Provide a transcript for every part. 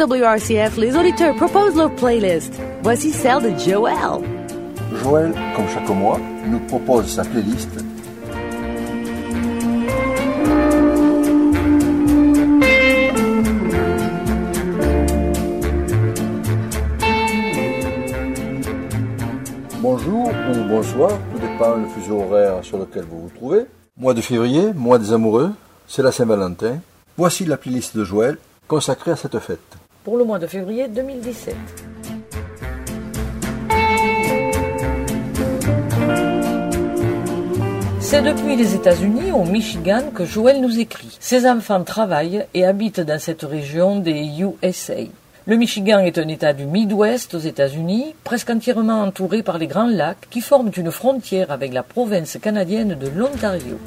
WRCF, les auditeurs proposent leur playlist. Voici celle de Joël. Joël, comme chaque mois, nous propose sa playlist. Bonjour ou bonsoir, tout dépend le fuseau horaire sur lequel vous vous trouvez. Mois de février, mois des amoureux, c'est la Saint-Valentin. Voici la playlist de Joël consacrée à cette fête. Pour le mois de février 2017. C'est depuis les États-Unis, au Michigan, que Joël nous écrit. Ses enfants travaillent et habitent dans cette région des USA. Le Michigan est un État du Midwest aux États-Unis, presque entièrement entouré par les Grands Lacs qui forment une frontière avec la province canadienne de l'Ontario.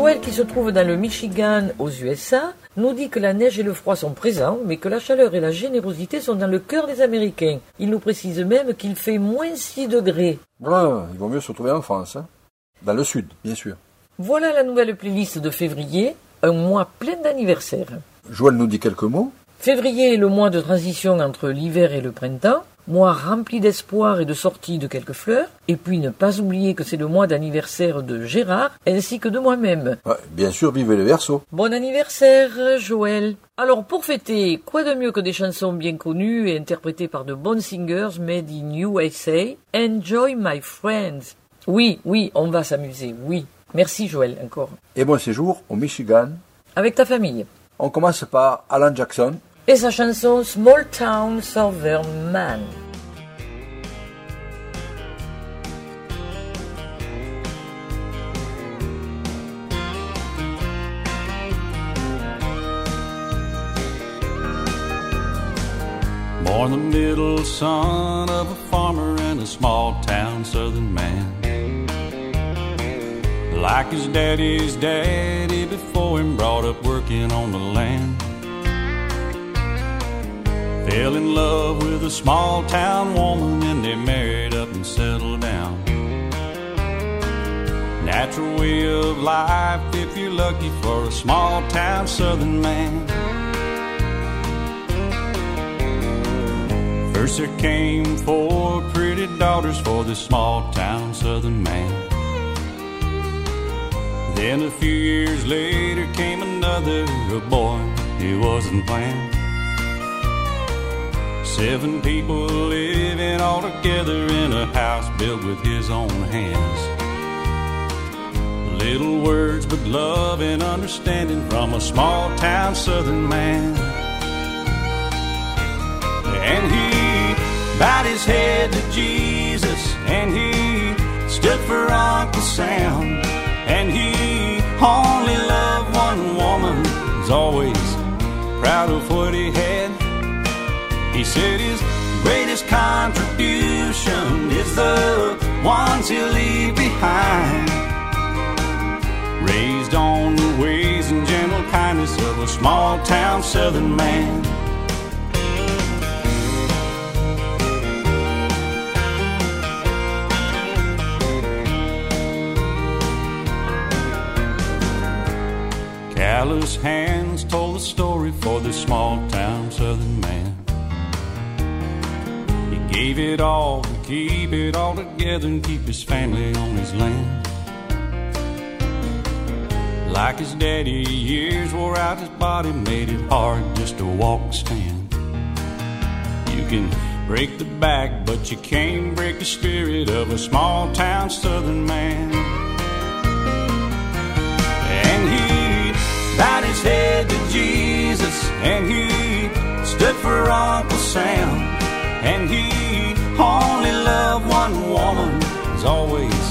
Joël, qui se trouve dans le Michigan aux USA, nous dit que la neige et le froid sont présents, mais que la chaleur et la générosité sont dans le cœur des Américains. Il nous précise même qu'il fait moins 6 degrés. Voilà, il vaut mieux se retrouver en France. hein. Dans le sud, bien sûr. Voilà la nouvelle playlist de février, un mois plein d'anniversaires. Joël nous dit quelques mots. Février est le mois de transition entre l'hiver et le printemps, mois rempli d'espoir et de sortie de quelques fleurs, et puis ne pas oublier que c'est le mois d'anniversaire de Gérard, ainsi que de moi-même. Ouais, bien sûr, vivez le verso. Bon anniversaire, Joël. Alors, pour fêter, quoi de mieux que des chansons bien connues et interprétées par de bonnes singers made in USA? Enjoy my friends. Oui, oui, on va s'amuser, oui. Merci Joël, encore. Et bon séjour au Michigan. Avec ta famille. On commence par Alan Jackson. Et sa chanson Small Town Southern Man. Born the middle son of a farmer and a small town southern man. Like his daddy's daddy before him, brought up working on the land. Fell in love with a small town woman and they married up and settled down. Natural way of life if you're lucky for a small town southern man. First there came four pretty daughters for this small town southern man. Then a few years later came another, a boy he wasn't planned. Seven people living all together in a house built with his own hands. Little words, but love and understanding from a small town southern man. And he bowed his head to Jesus, and he stood for Uncle Sam. And he only loved one woman, was always proud of what he had. He said his greatest contribution is the ones he'll leave behind. Raised on the ways and gentle kindness of a small town southern man. Callous hands told the story for this small town southern man. Gave it all to keep it all together and keep his family on his land. Like his daddy, years wore out his body, made it hard just to walk and stand. You can break the back, but you can't break the spirit of a small town southern man. And he bowed his head to Jesus, and he stood for Uncle Sam. And he only loved one woman, was always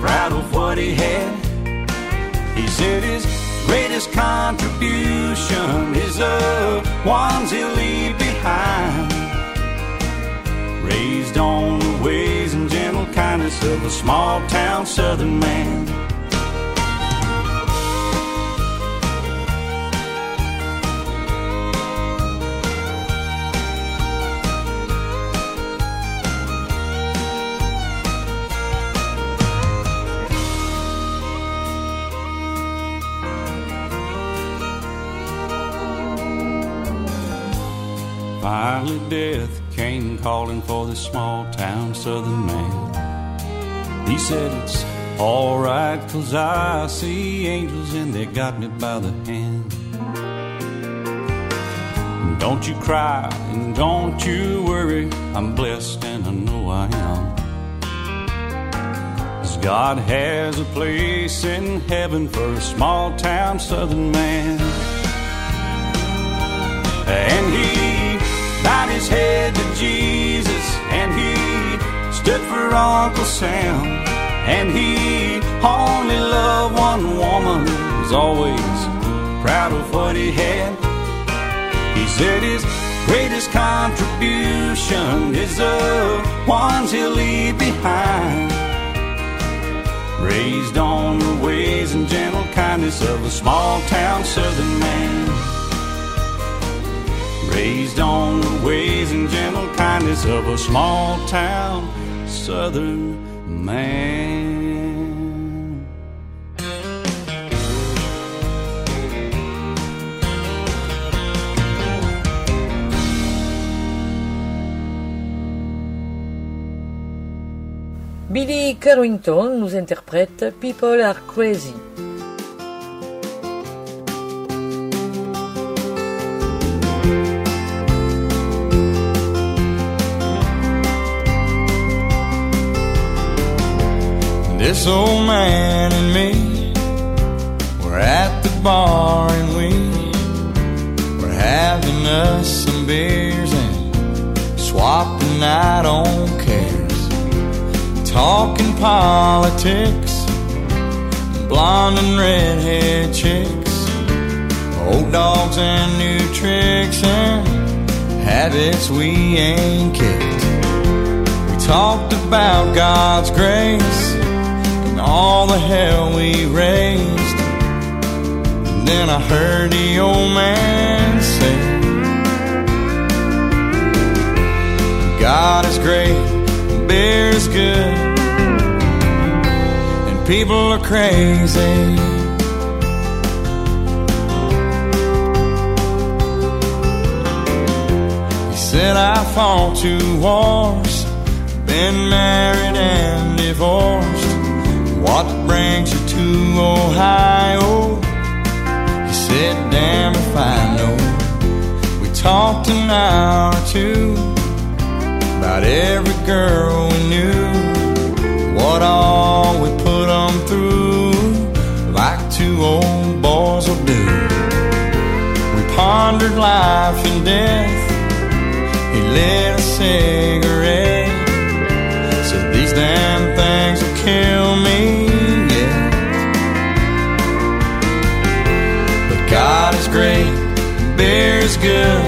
proud of what he had. He said his greatest contribution is the ones he'll leave behind. Raised on the ways and gentle kindness of a small town southern man. Finally, death came calling for this small town southern man. He said, It's alright, cause I see angels and they got me by the hand. Don't you cry and don't you worry, I'm blessed and I know I am. Cause God has a place in heaven for a small town southern man. And he bowed his head to Jesus, and he stood for Uncle Sam. And he only loved one woman, was always proud of what he had. He said his greatest contribution is the ones he'll leave behind. Raised on the ways and gentle kindness of a small town southern man. Raised on the ways and gentle kindness of a small town southern man. Billy Currington nous interprète People Are Crazy. Old man and me. Were at the bar and we were having us some beers and swapping out on cares, talking politics, blonde and redhead chicks, old dogs and new tricks and habits we ain't kicked. We talked about God's grace all the hell we raised. And then I heard the old man say, God is great, beer is good, and people are crazy. He said, I fought two wars, been married and divorced. What brings you to Ohio? He said, damn if I know. We talked an hour or two about every girl we knew. What all we put them through, like two old boys will do. We pondered life and death. He lit a cigarette. Said these damn kill me, yeah. But God is great, beer is good,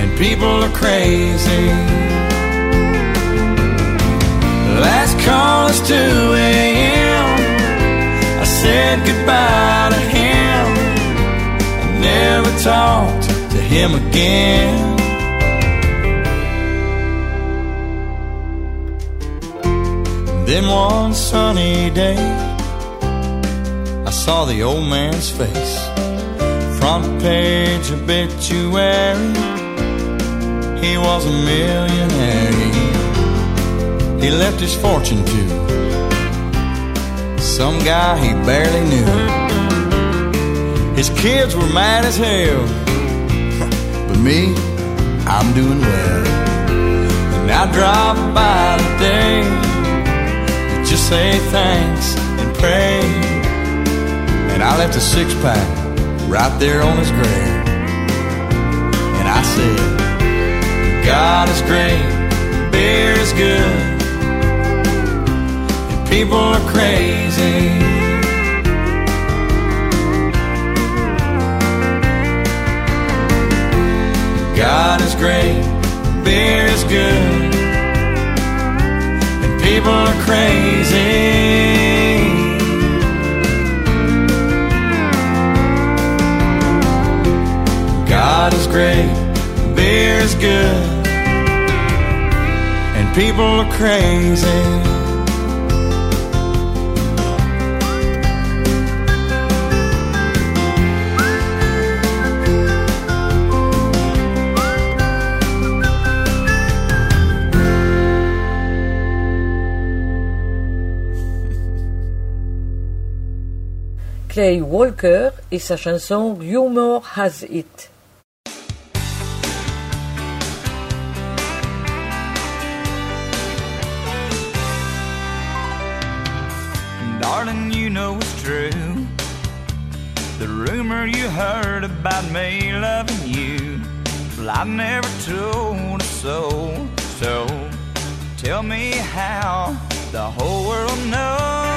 and people are crazy. Last call is 2 a.m. I said goodbye to him. I never talked to him again. Then one sunny day, I saw the old man's face. Front page obituary, he was a millionaire. He left his fortune to some guy he barely knew. His kids were mad as hell, but me, I'm doing well. And I drop by today to just say thanks and pray. And I left a six pack right there on his grave. And I said, God is great, beer is good, and people are crazy. God is great, beer is good, people are crazy. God is great, beer is good, and people are crazy. Clay Walker et sa chanson Rumor Has It. Darling, you know it's true. The rumor you heard about me loving you. Well, I never told a soul. So tell me how the whole world knows.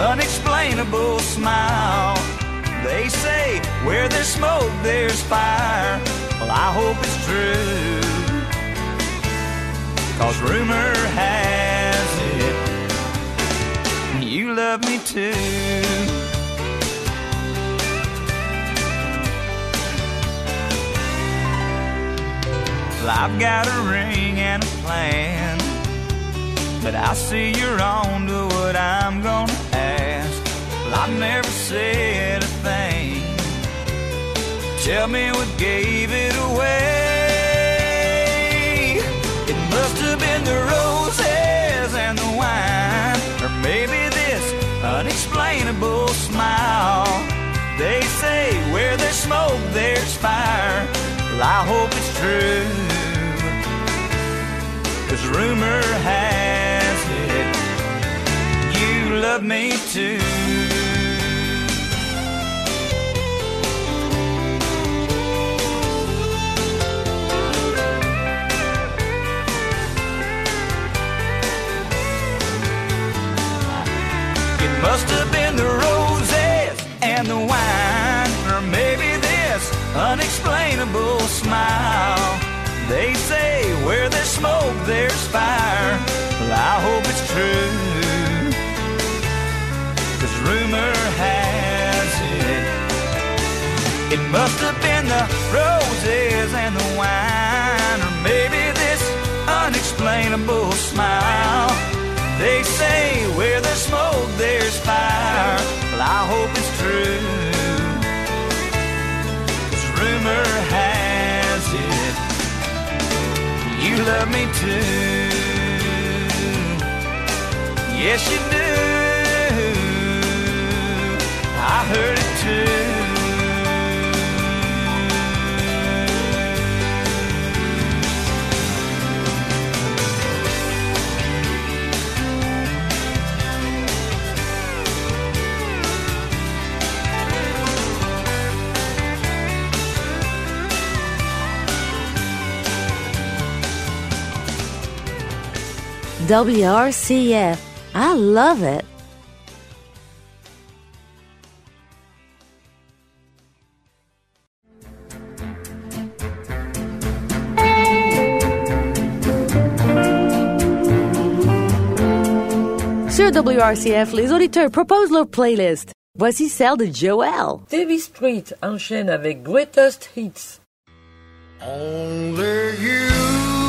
Unexplainable smile. They say where there's smoke, there's fire. Well, I hope it's true. Cause rumor has it you love me too. Well, I've got a ring and a plan, but I see you're on to what I'm gonna I've never said a thing. Tell me what gave it away. It must have been the roses and the wine, or maybe this unexplainable smile. They say where there's smoke, there's fire. Well, I hope it's true. Cause rumor has it you love me too. Must have been the roses and the wine, or maybe this unexplainable smile. They say where there's smoke, there's fire. Well, I hope it's true. Cause rumor has it. It must have been the roses and the wine, or maybe this unexplainable smile. They say where there's smoke, there's fire. Well, I hope it's true. Cause rumor has it you love me too. Yes, you do. I heard it too. WRCF. I love it. Sur WRCF, les auditeurs proposent leur playlist. Voici celle de Joel. Davy Street enchaîne avec Greatest Hits. Only you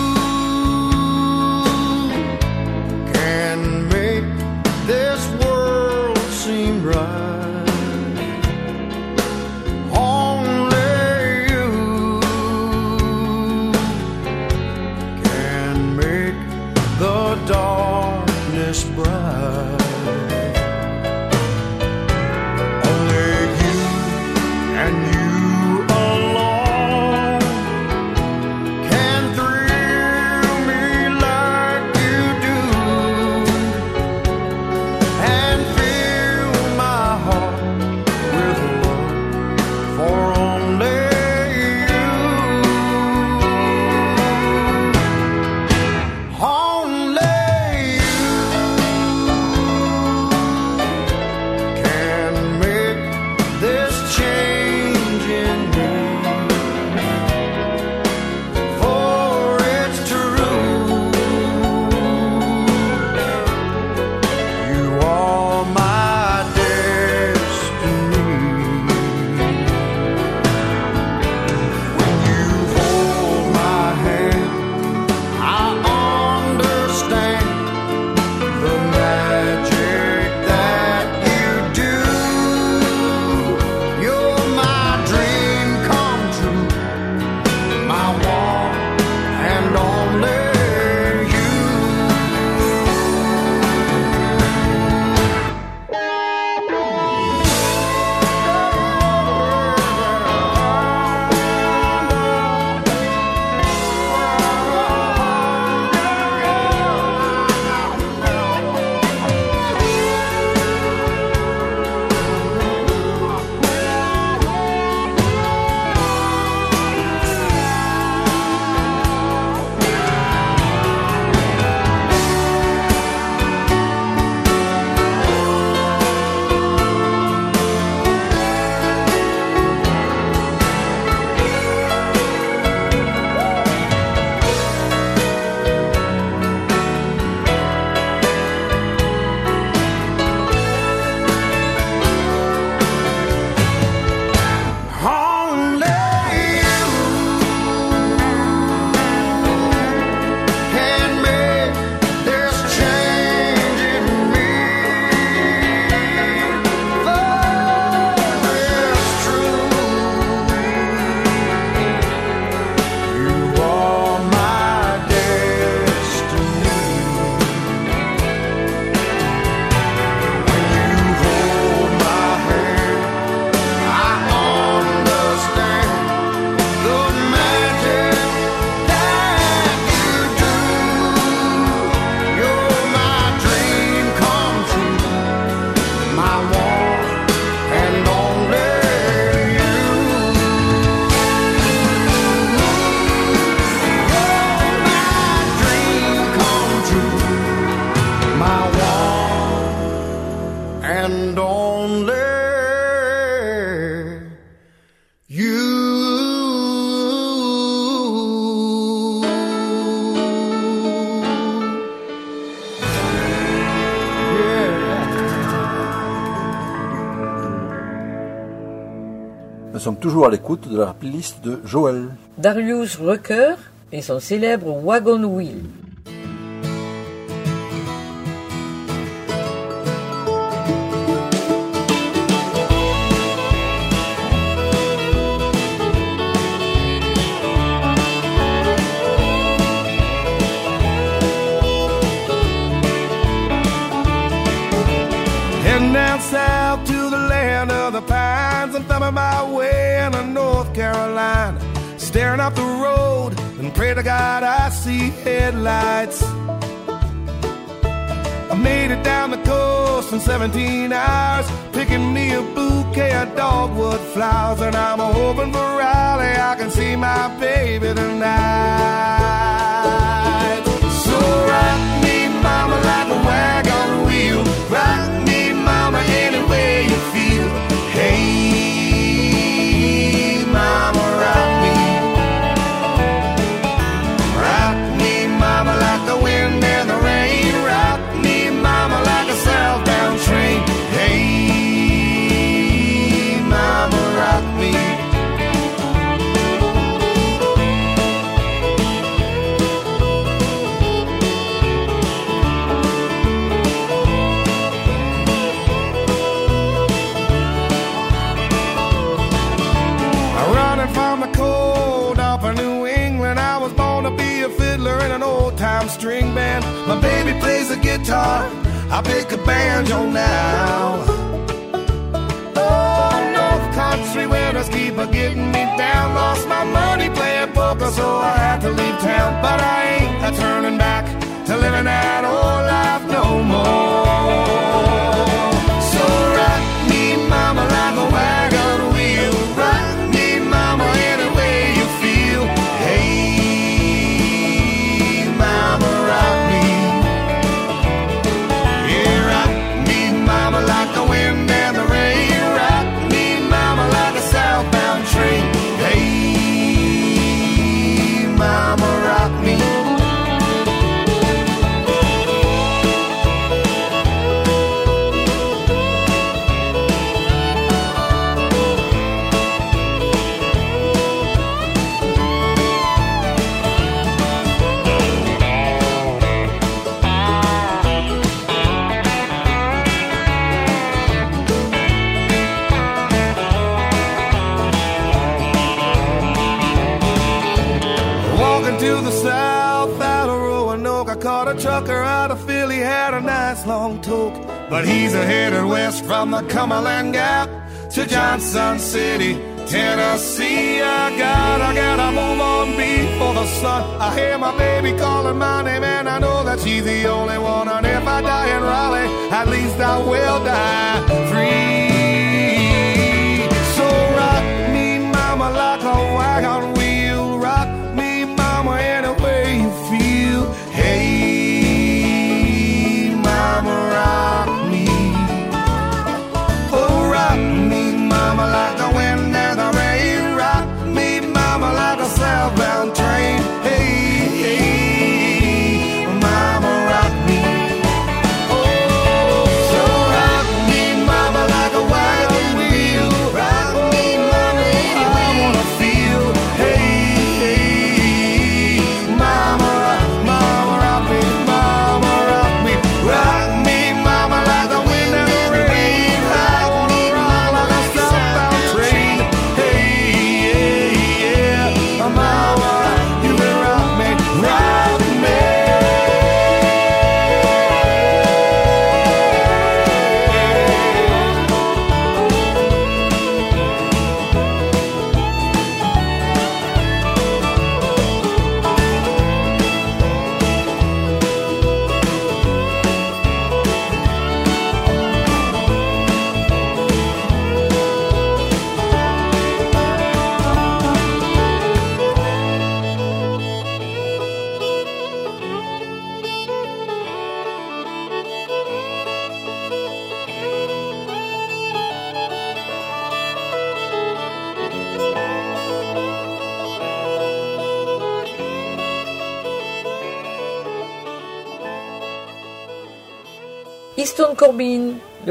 Nous sommes toujours à l'écoute de la playlist de Joël. Darius Rucker et son célèbre Wagon Wheel. Pray to God I see headlights. I made it down the coast in 17 hours, picking me a bouquet of dogwood flowers. And I'm hoping for Raleigh, I can see my baby tonight. So rock me, mama, like a wagon wheel. Rock I pick a banjo now. Oh, North Country winters keep a getting me down. Lost my money playing poker, so I had to leave town. But I ain't a turning back to living that old from the Cumberland Gap to Johnson City, Tennessee. I gotta, gotta move on before the sun. I hear my baby calling my name, and I know that she's the only one. And if I die in Raleigh, at least I will die free. So rock me, mama, like a wagon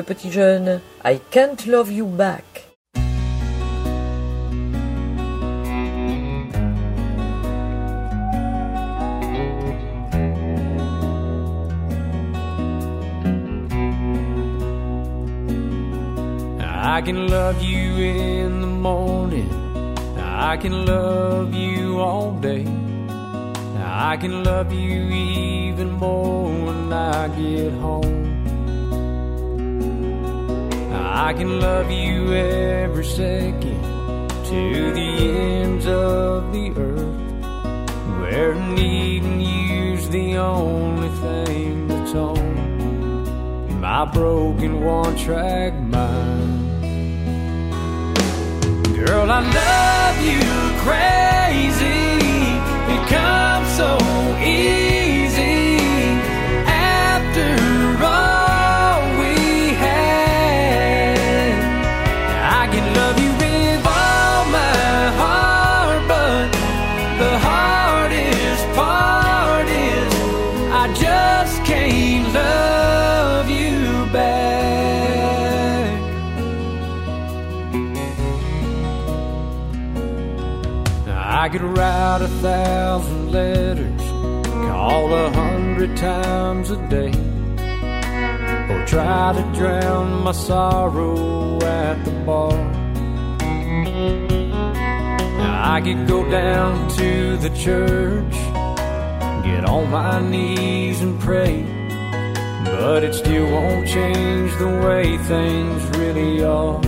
le petit jeune, I Can't Love You Back. I can love you in the morning. I can love you all day. I can love you even more when I get home. I can love you every second to the ends of the earth. Where needing you's the only thing that's on my broken one track mind. Girl, I love you crazy. It comes so easy could write a thousand letters, call a hundred times a day, or try to drown my sorrow at the bar. I could go down to the church, get on my knees and pray, but it still won't change the way things really are.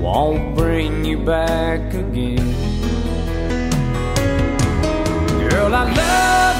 Won't bring you back again. Girl, I love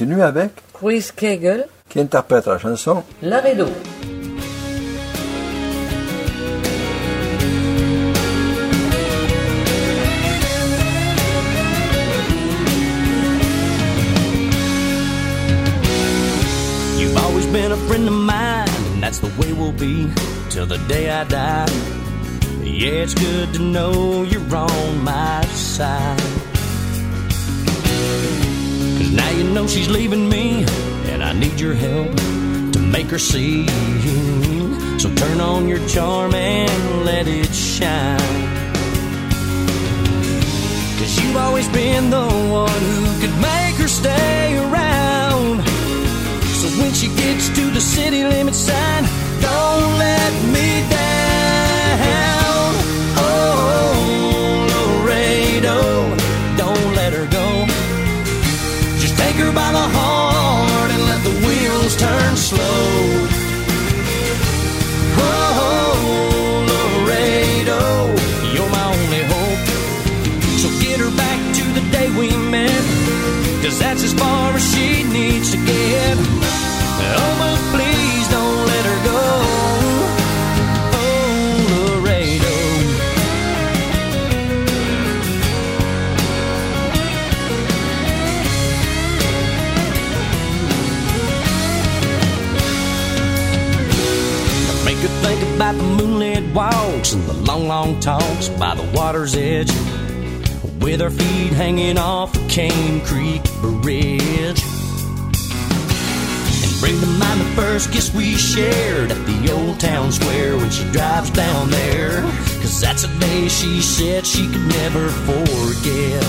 continue avec Chris Kegel, qui interprète la chanson Laredo. You've always been a friend of mine, and that's the way we'll be till the day I die. Yeah, it's good to know you're on my side. Now you know she's leaving me, and I need your help to make her see. So turn on your charm and let it shine. Cause you've always been the one who could make her stay around. So when she gets to the city limit sign, don't let me down. By the water's edge. With our feet hanging off the Cane Creek Bridge. And bring to mind the first kiss we shared at the old town square when she drives down there. Cause that's a day she said she could never forget.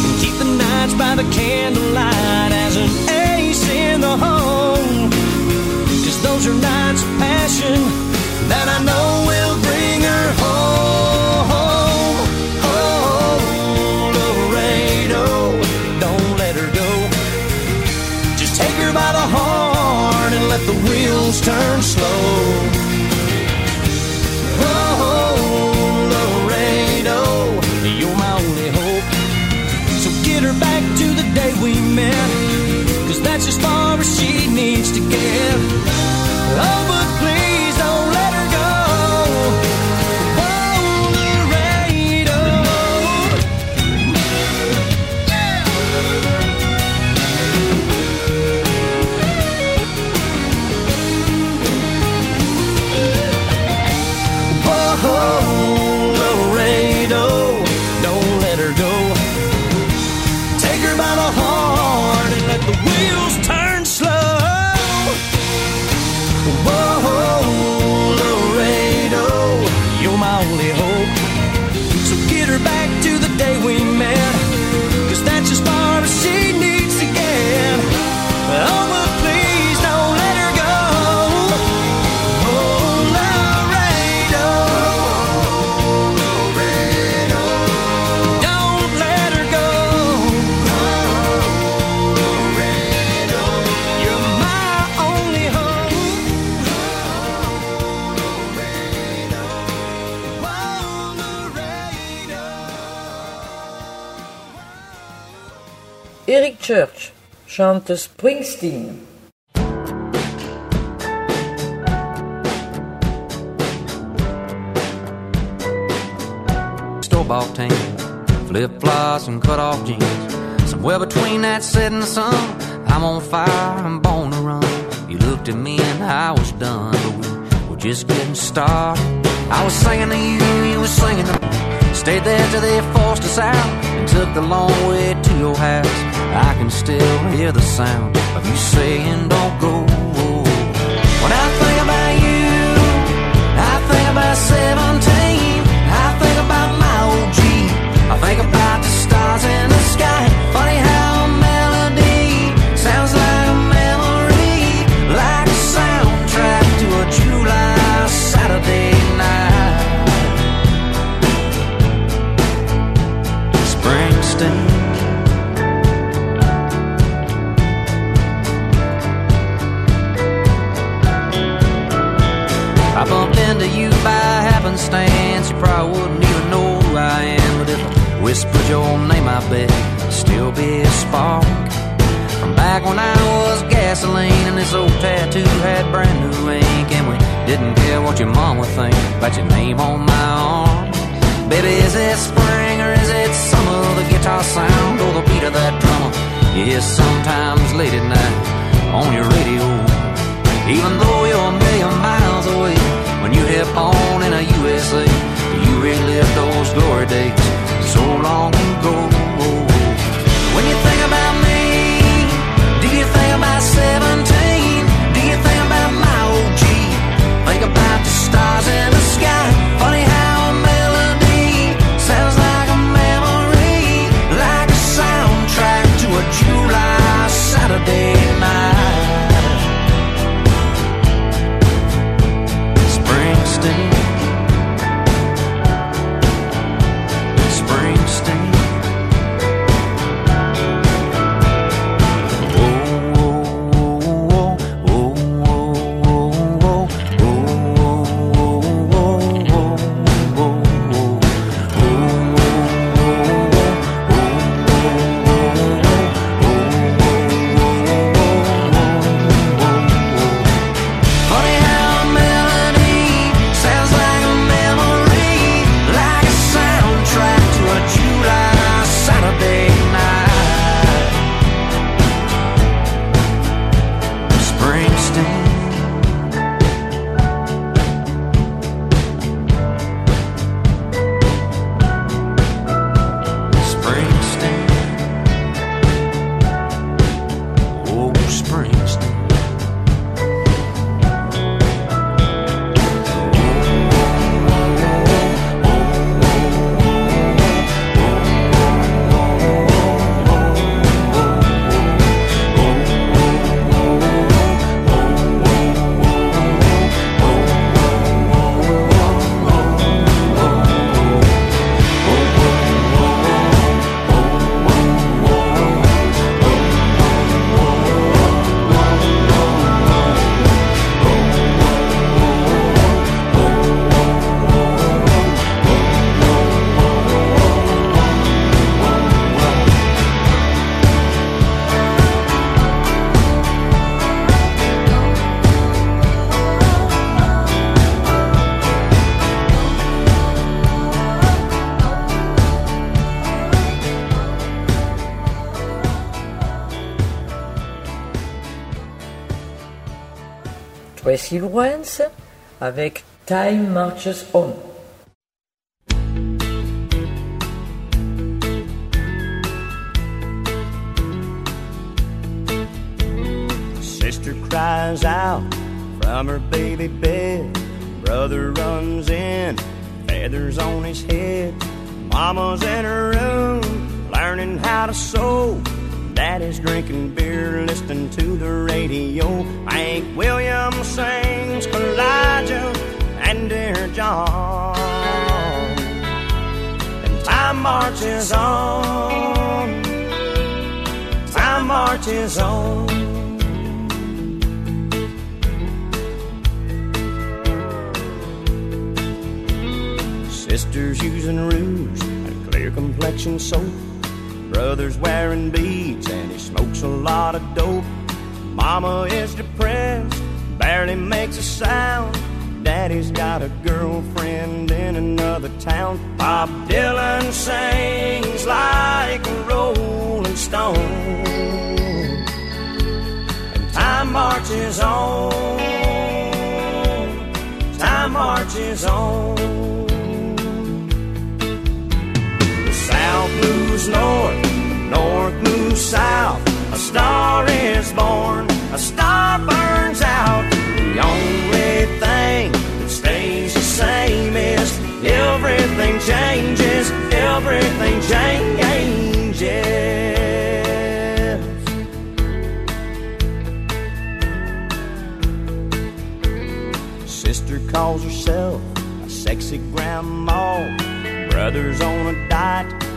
And keep the nights by the candlelight as an ace in the home. Cause those are nights of passion that I know to the day we met. Cause that's as far as she needs to get. Oh, Oh, Laredo, chante Springsteen. store bought tan, flip flops and cut off jeans. Somewhere between that setting sun, I'm on fire, I'm born to run. You looked at me and I was done, but we were just getting started. I was singing to you, you were singing to me. Stayed there till they forced us out and took the long way to your house. I can still hear the sound of you saying, Don't go. When I think about you, I think about 17. I think about my old Jeep. I think about your would think about your name on my arm. Baby, is it spring or is it summer? The guitar sound or the beat of that drummer? Yes, sometimes late at night on your radio. Even though you're a million miles away, when you hit on in a USA, you relive those glory days so long ago. When you think about me, do you think about 17? Lawrence avec Time Marches On. Sister cries out from her baby bed. Brother runs in, feathers on his head. Mama's in her room, learning how to sew. Daddy's drinking beer, listening to the radio. Hank Williams sings Jambalaya and Dear John. And time marches on. Time marches on. Sisters using rouge and clear complexion soap. Brother's wearing beads and he smokes a lot of dope. Mama is depressed, barely makes a sound. Daddy's got a girlfriend in another town. Bob Dylan sings like a rolling stone. And time marches on. Time marches on. Moves north, north moves south. A star is born, a star burns out. The only thing that stays the same is everything changes, everything changes. Sister calls herself a sexy grandma. Brother's on a diet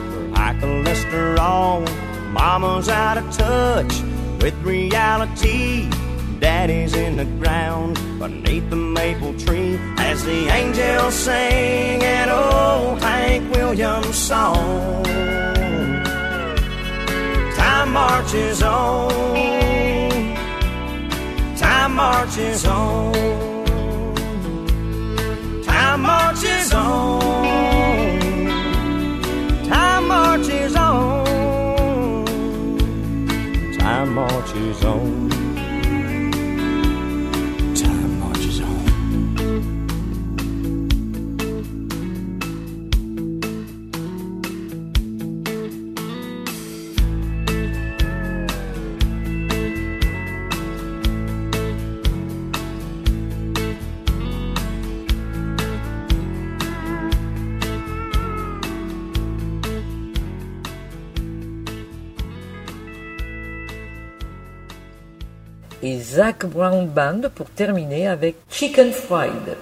cholesterol. Mama's out of touch with reality. Daddy's in the ground beneath the maple tree as the angels sing an old Hank Williams song. Time marches on. Time marches on. Time marches on. Zac Brown Band pour terminer avec Chicken Fried.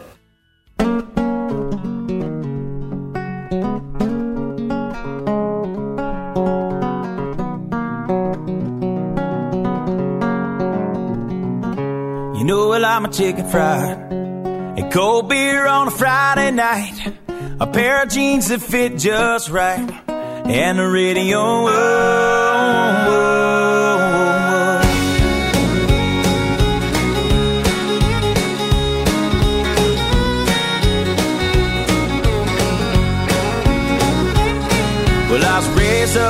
You know well I'm a chicken fried And cold beer on a Friday night A pair of jeans that fit just right And the radio oh, oh.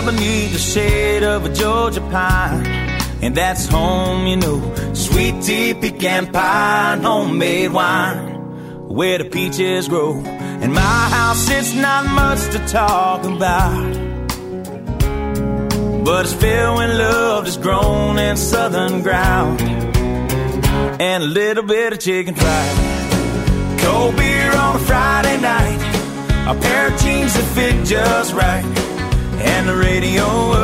Beneath the shade of a Georgia pine. And that's home, you know. Sweet tea, pecan pie, homemade wine. Where the peaches grow. In my house, it's not much to talk about. But it's filled with love is grown in southern ground. And a little bit of chicken fried. Cold beer on a Friday night. A pair of jeans that fit just right. And the radio, oh,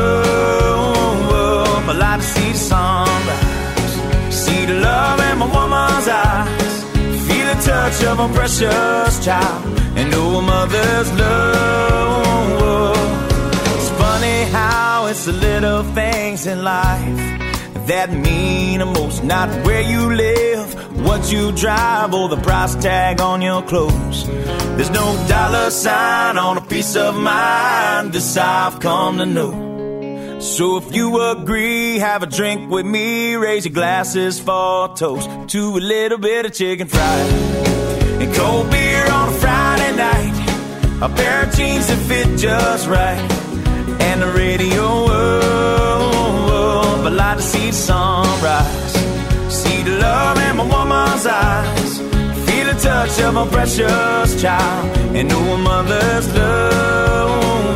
oh, oh, I see the sunrise. See the love in my woman's eyes. Feel the touch of a precious child. And know a mother's love. It's funny how it's the little things in life that mean the most. Not where you live, what you drive, or the price tag on your clothes. There's no dollar sign on a piece of mind. This I've come to know. So if you agree, have a drink with me. Raise your glasses for a toast to a little bit of chicken fried and cold beer on a Friday night. A pair of jeans that fit just right, and the radio. Oh, oh, I like to see the sunrise, see the love in my woman's eyes. Touch of a precious child and know a mother's love.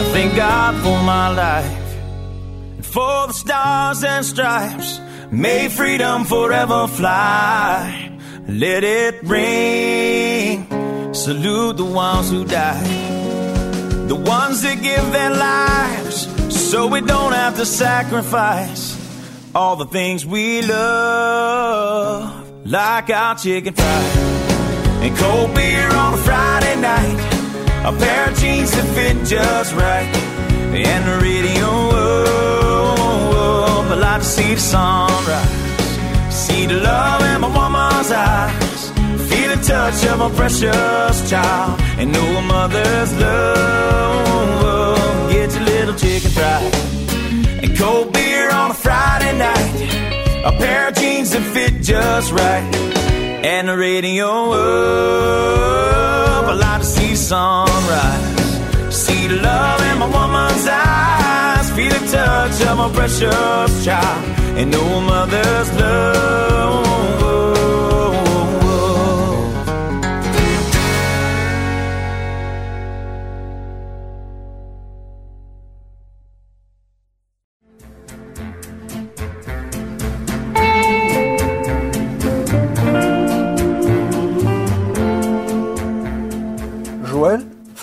I thank God for my life and for the stars and stripes. May freedom forever fly. Let it ring. Salute the ones who die, The ones that give their lives so we don't have to sacrifice all the things we love, like our chicken fried and cold beer on a Friday night, a pair of jeans that fit just right, and the radio. Oh, I like to see the sunrise, see the love in my woman's eyes, feel the touch of a precious child, and know a mother's love. Get your little chicken fried and cold beer on a Friday night, a pair of jeans that fit just right, and the radio up. I like to see sunrise, see the love in my woman's eyes, feel the touch of my precious child, and know a mother's love.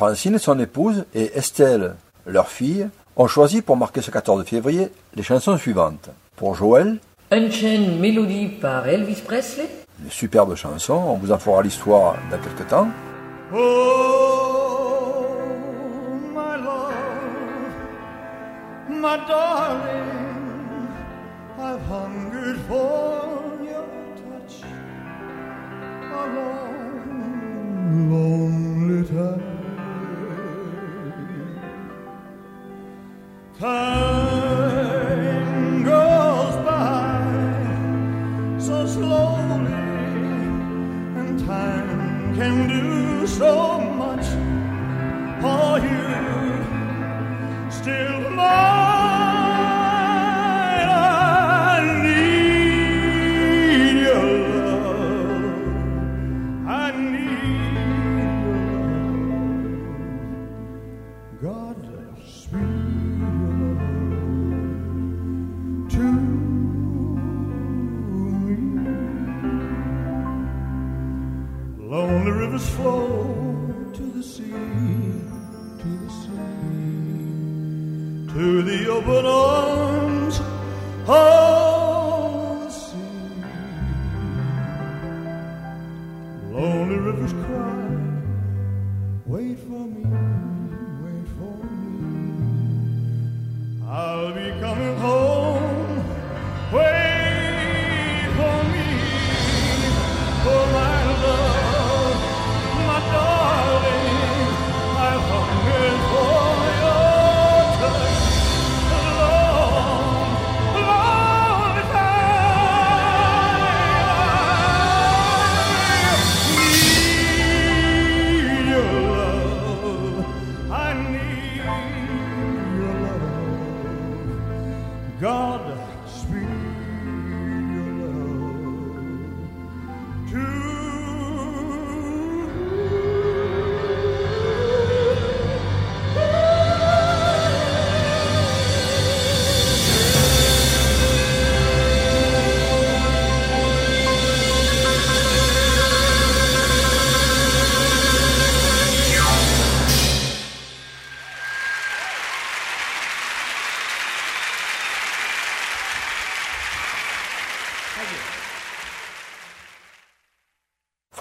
Francine, son épouse, et Estelle, leur fille, ont choisi pour marquer ce 14 février les chansons suivantes. Pour Joël, Unchained Melody par Elvis Presley. une superbe chanson, on vous en fera l'histoire dans quelques temps. Oh, my love, my darling, I've hungered for your touch a long, lonely time. Time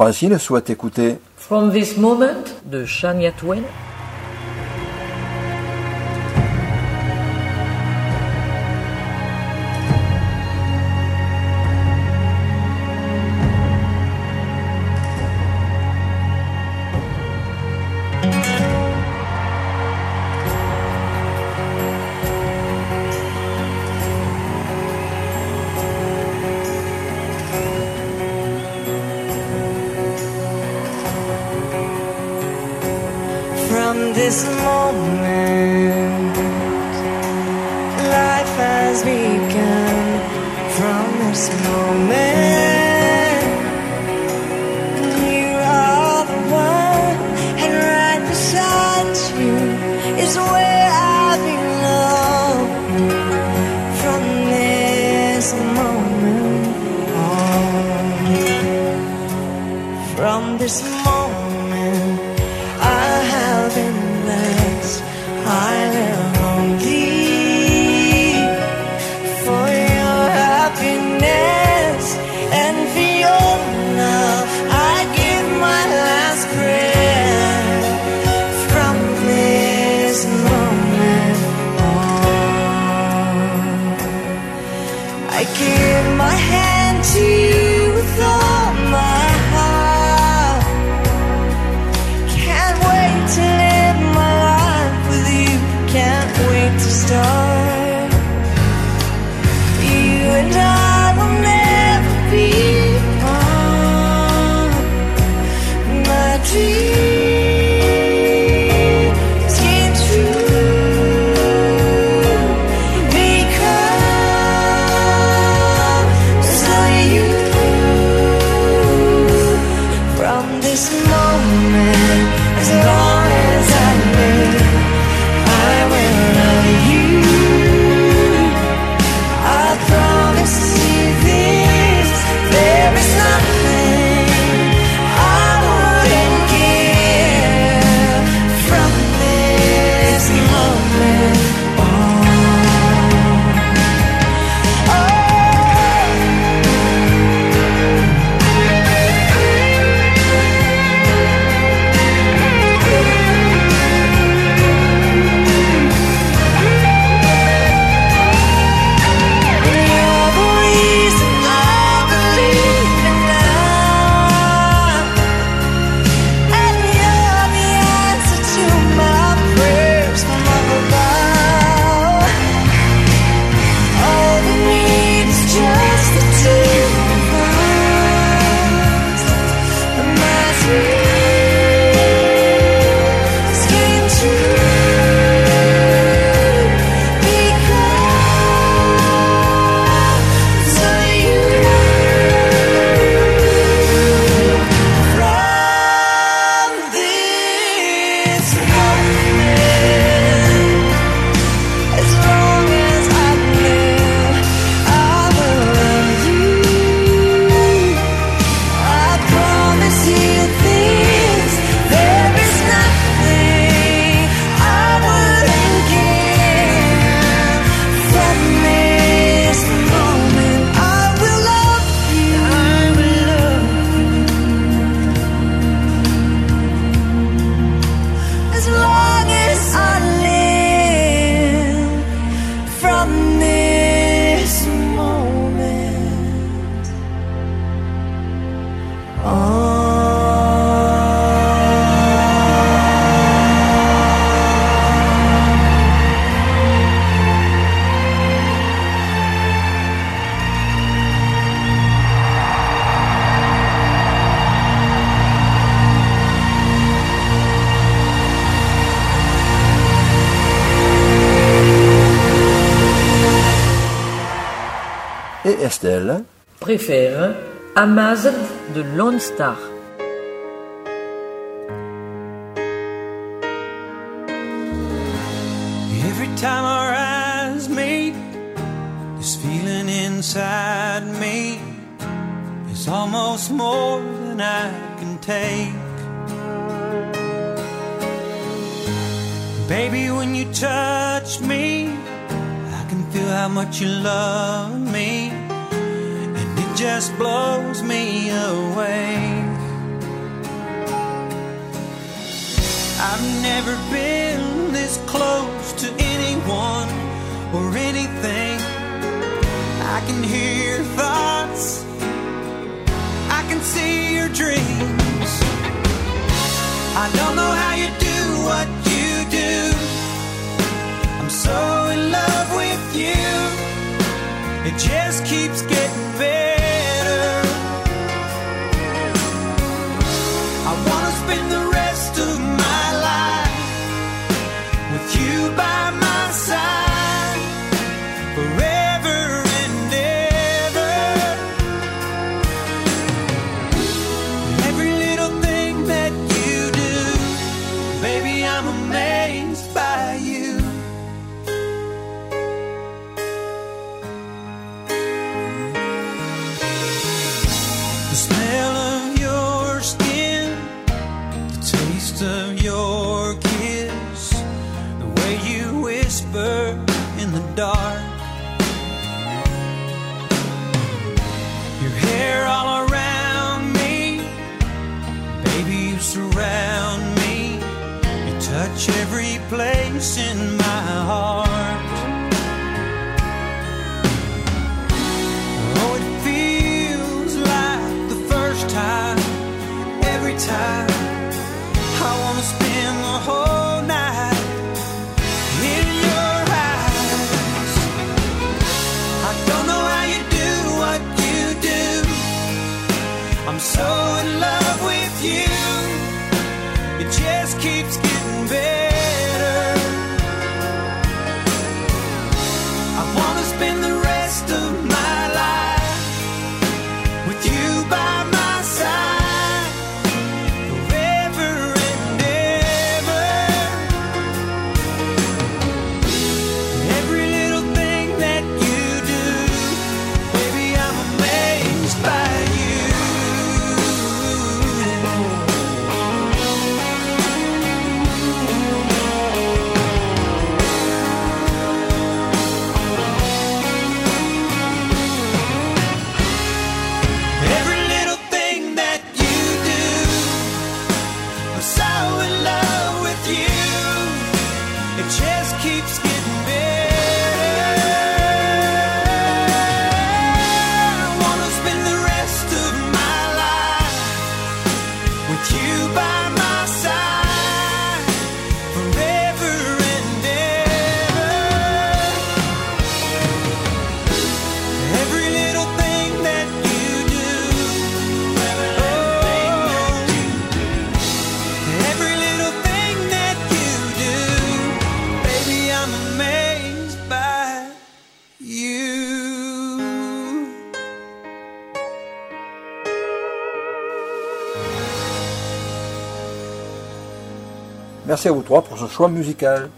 Francine souhaite écouter From This Moment de Shania Twain. Amazed de Lone Star. Every time our eyes meet, this feeling inside me is almost more than I can take. Baby, when you touch me, I can feel how much you love me just blows me away. I've never been this close to anyone or anything. I can hear your thoughts, I can see your dreams. I don't know how you do what you do. I'm so in love with you, it just keeps getting better. so in love with you. merci à vous trois pour ce choix musical.